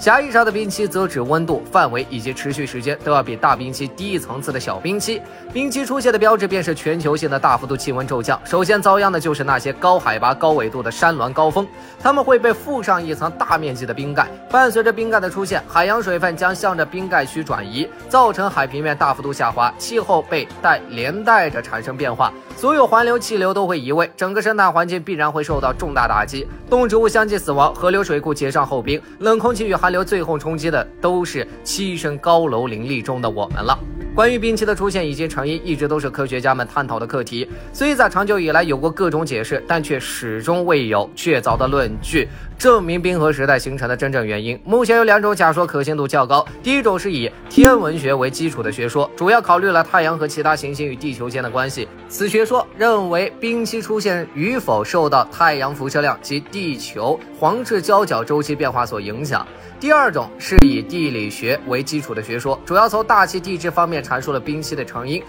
狭义上的冰期则指温度、范围以及持续时间都要比大冰期低一层次的小冰期。冰期出现的标志便是全球性的大幅度气温骤降。首先遭殃的就是那些高海拔、高纬度的山峦高峰，它们会被覆上一层大面积的冰盖。伴随着冰盖的出现，海洋水分将向着冰盖区转移，造成海平面大幅度下滑，气候被带连带着产生变化。所有环流气流都会移位，整个生态环境必然会受到重大打击，动植物相继死亡，河流水库结上厚冰，冷空气与寒留最后冲击的都是栖身高楼林立中的我们了。关于冰期的出现以及成因，一直都是科学家们探讨的课题。虽在长久以来有过各种解释，但却始终未有确凿的论据证明冰河时代形成的真正原因。目前有两种假说可信度较高，第一种是以天文学为基础的学说，主要考虑了太阳和其他行星与地球间的关系。此学说认为冰期出现与否受到太阳辐射量及地球黄赤交角周期变化所影响。第二种是以地理学为基础的学说，主要从大气地质方面阐述了冰期的成因。